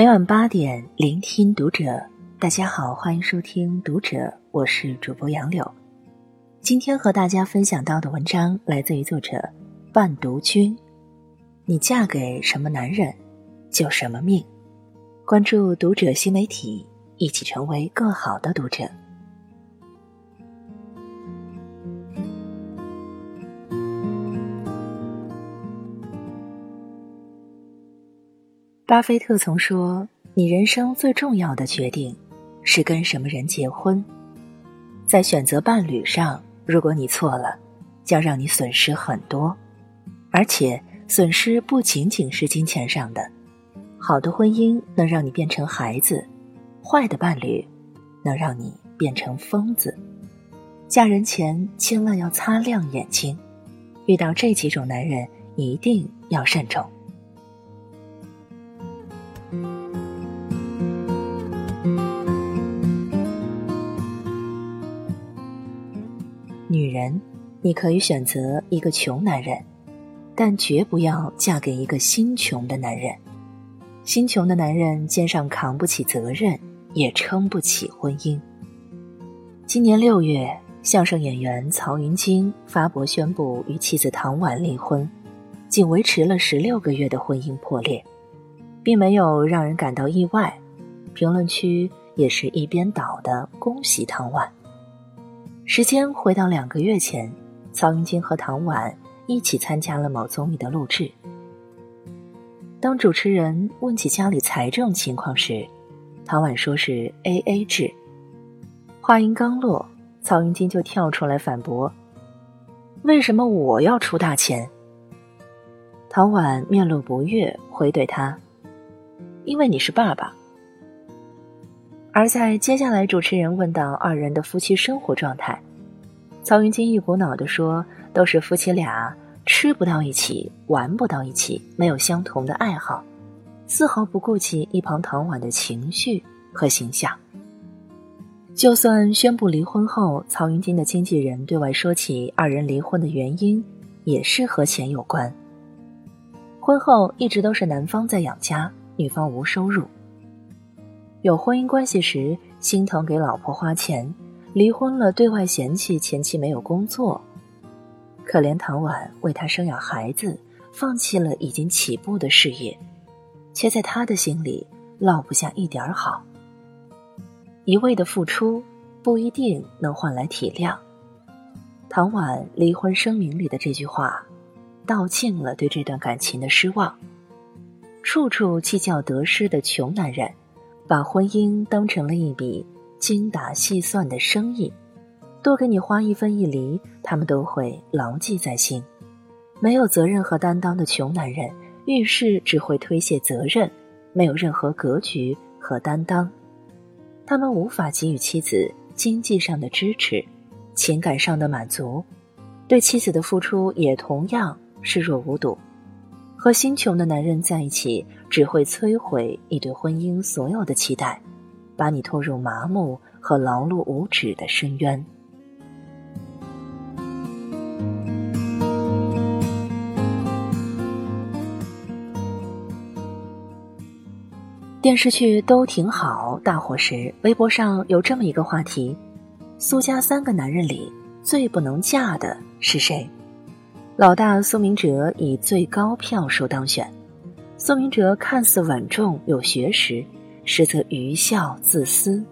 每晚八点，聆听读者。大家好，欢迎收听《读者》，我是主播杨柳。今天和大家分享到的文章来自于作者半读君。你嫁给什么男人，就什么命。关注《读者》新媒体，一起成为更好的读者。巴菲特曾说：“你人生最重要的决定，是跟什么人结婚。在选择伴侣上，如果你错了，将让你损失很多，而且损失不仅仅是金钱上的。好的婚姻能让你变成孩子，坏的伴侣能让你变成疯子。嫁人前千万要擦亮眼睛，遇到这几种男人，一定要慎重。”女人，你可以选择一个穷男人，但绝不要嫁给一个心穷的男人。心穷的男人肩上扛不起责任，也撑不起婚姻。今年六月，相声演员曹云金发博宣布与妻子唐婉离婚，仅维持了十六个月的婚姻破裂，并没有让人感到意外。评论区也是一边倒的恭喜唐婉。时间回到两个月前，曹云金和唐婉一起参加了某综艺的录制。当主持人问起家里财政情况时，唐婉说是 A A 制。话音刚落，曹云金就跳出来反驳：“为什么我要出大钱？”唐婉面露不悦，回怼他：“因为你是爸爸。”而在接下来，主持人问到二人的夫妻生活状态，曹云金一股脑的说：“都是夫妻俩吃不到一起，玩不到一起，没有相同的爱好，丝毫不顾及一旁唐婉的情绪和形象。”就算宣布离婚后，曹云金的经纪人对外说起二人离婚的原因，也是和钱有关。婚后一直都是男方在养家，女方无收入。有婚姻关系时心疼给老婆花钱，离婚了对外嫌弃前妻没有工作。可怜唐婉为他生养孩子，放弃了已经起步的事业，却在他的心里落不下一点儿好。一味的付出不一定能换来体谅。唐婉离婚声明里的这句话，道尽了对这段感情的失望。处处计较得失的穷男人。把婚姻当成了一笔精打细算的生意，多给你花一分一厘，他们都会牢记在心。没有责任和担当的穷男人，遇事只会推卸责任，没有任何格局和担当。他们无法给予妻子经济上的支持，情感上的满足，对妻子的付出也同样视若无睹。和心穷的男人在一起，只会摧毁你对婚姻所有的期待，把你拖入麻木和劳碌无止的深渊。电视剧都挺好，大火时，微博上有这么一个话题：苏家三个男人里最不能嫁的是谁？老大苏明哲以最高票数当选。苏明哲看似稳重有学识，实则愚孝自私。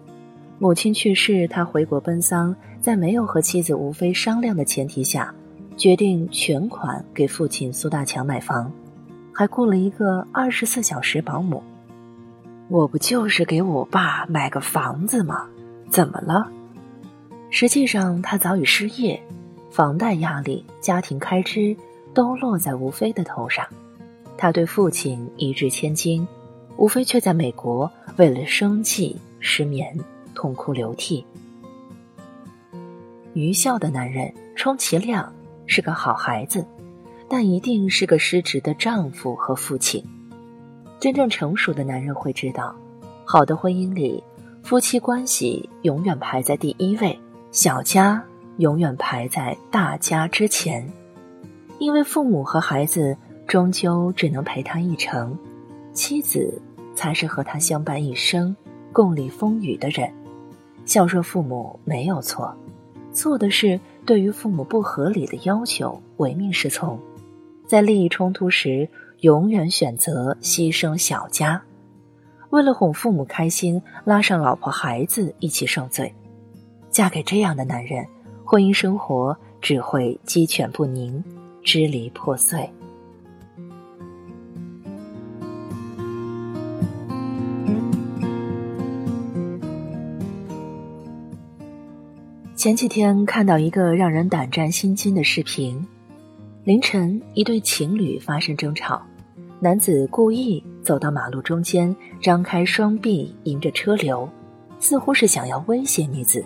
母亲去世，他回国奔丧，在没有和妻子吴飞商量的前提下，决定全款给父亲苏大强买房，还雇了一个二十四小时保姆。我不就是给我爸买个房子吗？怎么了？实际上，他早已失业。房贷压力、家庭开支都落在吴飞的头上，他对父亲一掷千金，吴飞却在美国为了生计失眠，痛哭流涕。愚孝的男人充其量是个好孩子，但一定是个失职的丈夫和父亲。真正成熟的男人会知道，好的婚姻里，夫妻关系永远排在第一位，小家。永远排在大家之前，因为父母和孩子终究只能陪他一程，妻子才是和他相伴一生、共历风雨的人。孝顺父母没有错，错的是对于父母不合理的要求唯命是从，在利益冲突时永远选择牺牲小家，为了哄父母开心，拉上老婆孩子一起受罪。嫁给这样的男人，婚姻生活只会鸡犬不宁，支离破碎。前几天看到一个让人胆战心惊的视频：凌晨，一对情侣发生争吵，男子故意走到马路中间，张开双臂迎着车流，似乎是想要威胁女子。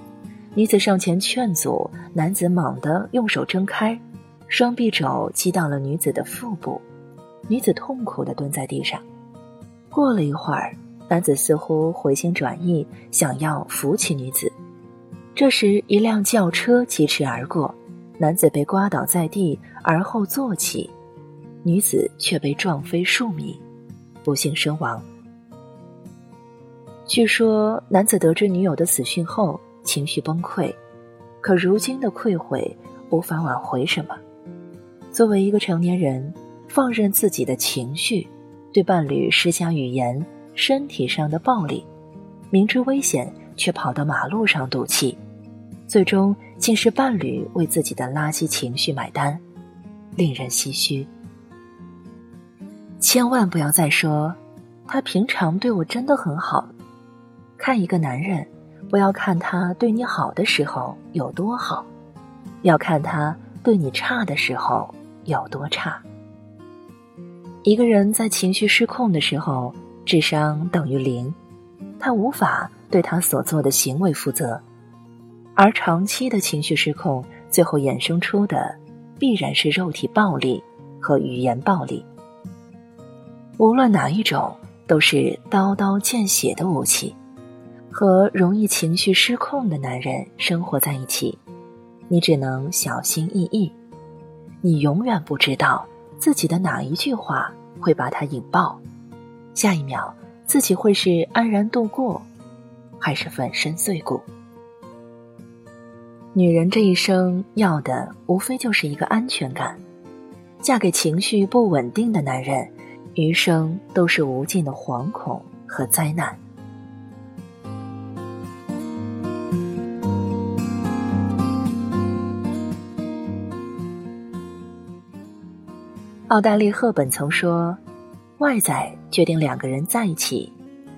女子上前劝阻，男子猛地用手挣开，双臂肘击到了女子的腹部，女子痛苦地蹲在地上。过了一会儿，男子似乎回心转意，想要扶起女子。这时，一辆轿车疾驰而过，男子被刮倒在地，而后坐起，女子却被撞飞数米，不幸身亡。据说，男子得知女友的死讯后，情绪崩溃，可如今的愧悔无法挽回什么。作为一个成年人，放任自己的情绪，对伴侣施加语言、身体上的暴力，明知危险却跑到马路上赌气。最终竟是伴侣为自己的垃圾情绪买单，令人唏嘘。千万不要再说，他平常对我真的很好。看一个男人，不要看他对你好的时候有多好，要看他对你差的时候有多差。一个人在情绪失控的时候，智商等于零，他无法对他所做的行为负责。而长期的情绪失控，最后衍生出的必然是肉体暴力和语言暴力。无论哪一种，都是刀刀见血的武器。和容易情绪失控的男人生活在一起，你只能小心翼翼。你永远不知道自己的哪一句话会把他引爆，下一秒自己会是安然度过，还是粉身碎骨。女人这一生要的无非就是一个安全感，嫁给情绪不稳定的男人，余生都是无尽的惶恐和灾难。奥黛丽·赫本曾说：“外在决定两个人在一起，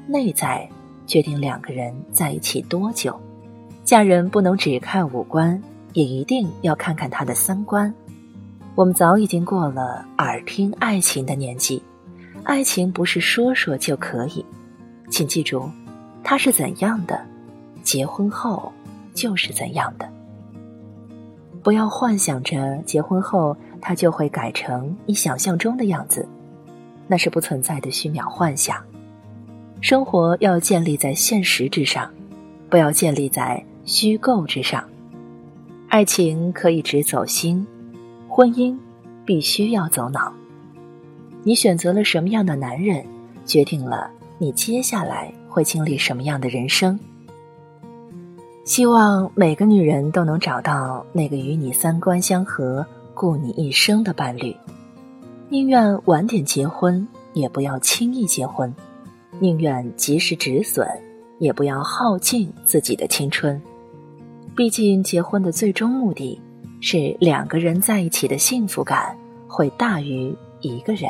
内在决定两个人在一起多久。”嫁人不能只看五官，也一定要看看他的三观。我们早已经过了耳听爱情的年纪，爱情不是说说就可以。请记住，他是怎样的，结婚后就是怎样的。不要幻想着结婚后他就会改成你想象中的样子，那是不存在的虚渺幻想。生活要建立在现实之上，不要建立在。虚构之上，爱情可以只走心，婚姻必须要走脑。你选择了什么样的男人，决定了你接下来会经历什么样的人生。希望每个女人都能找到那个与你三观相合、顾你一生的伴侣。宁愿晚点结婚，也不要轻易结婚；宁愿及时止损，也不要耗尽自己的青春。毕竟，结婚的最终目的是两个人在一起的幸福感会大于一个人。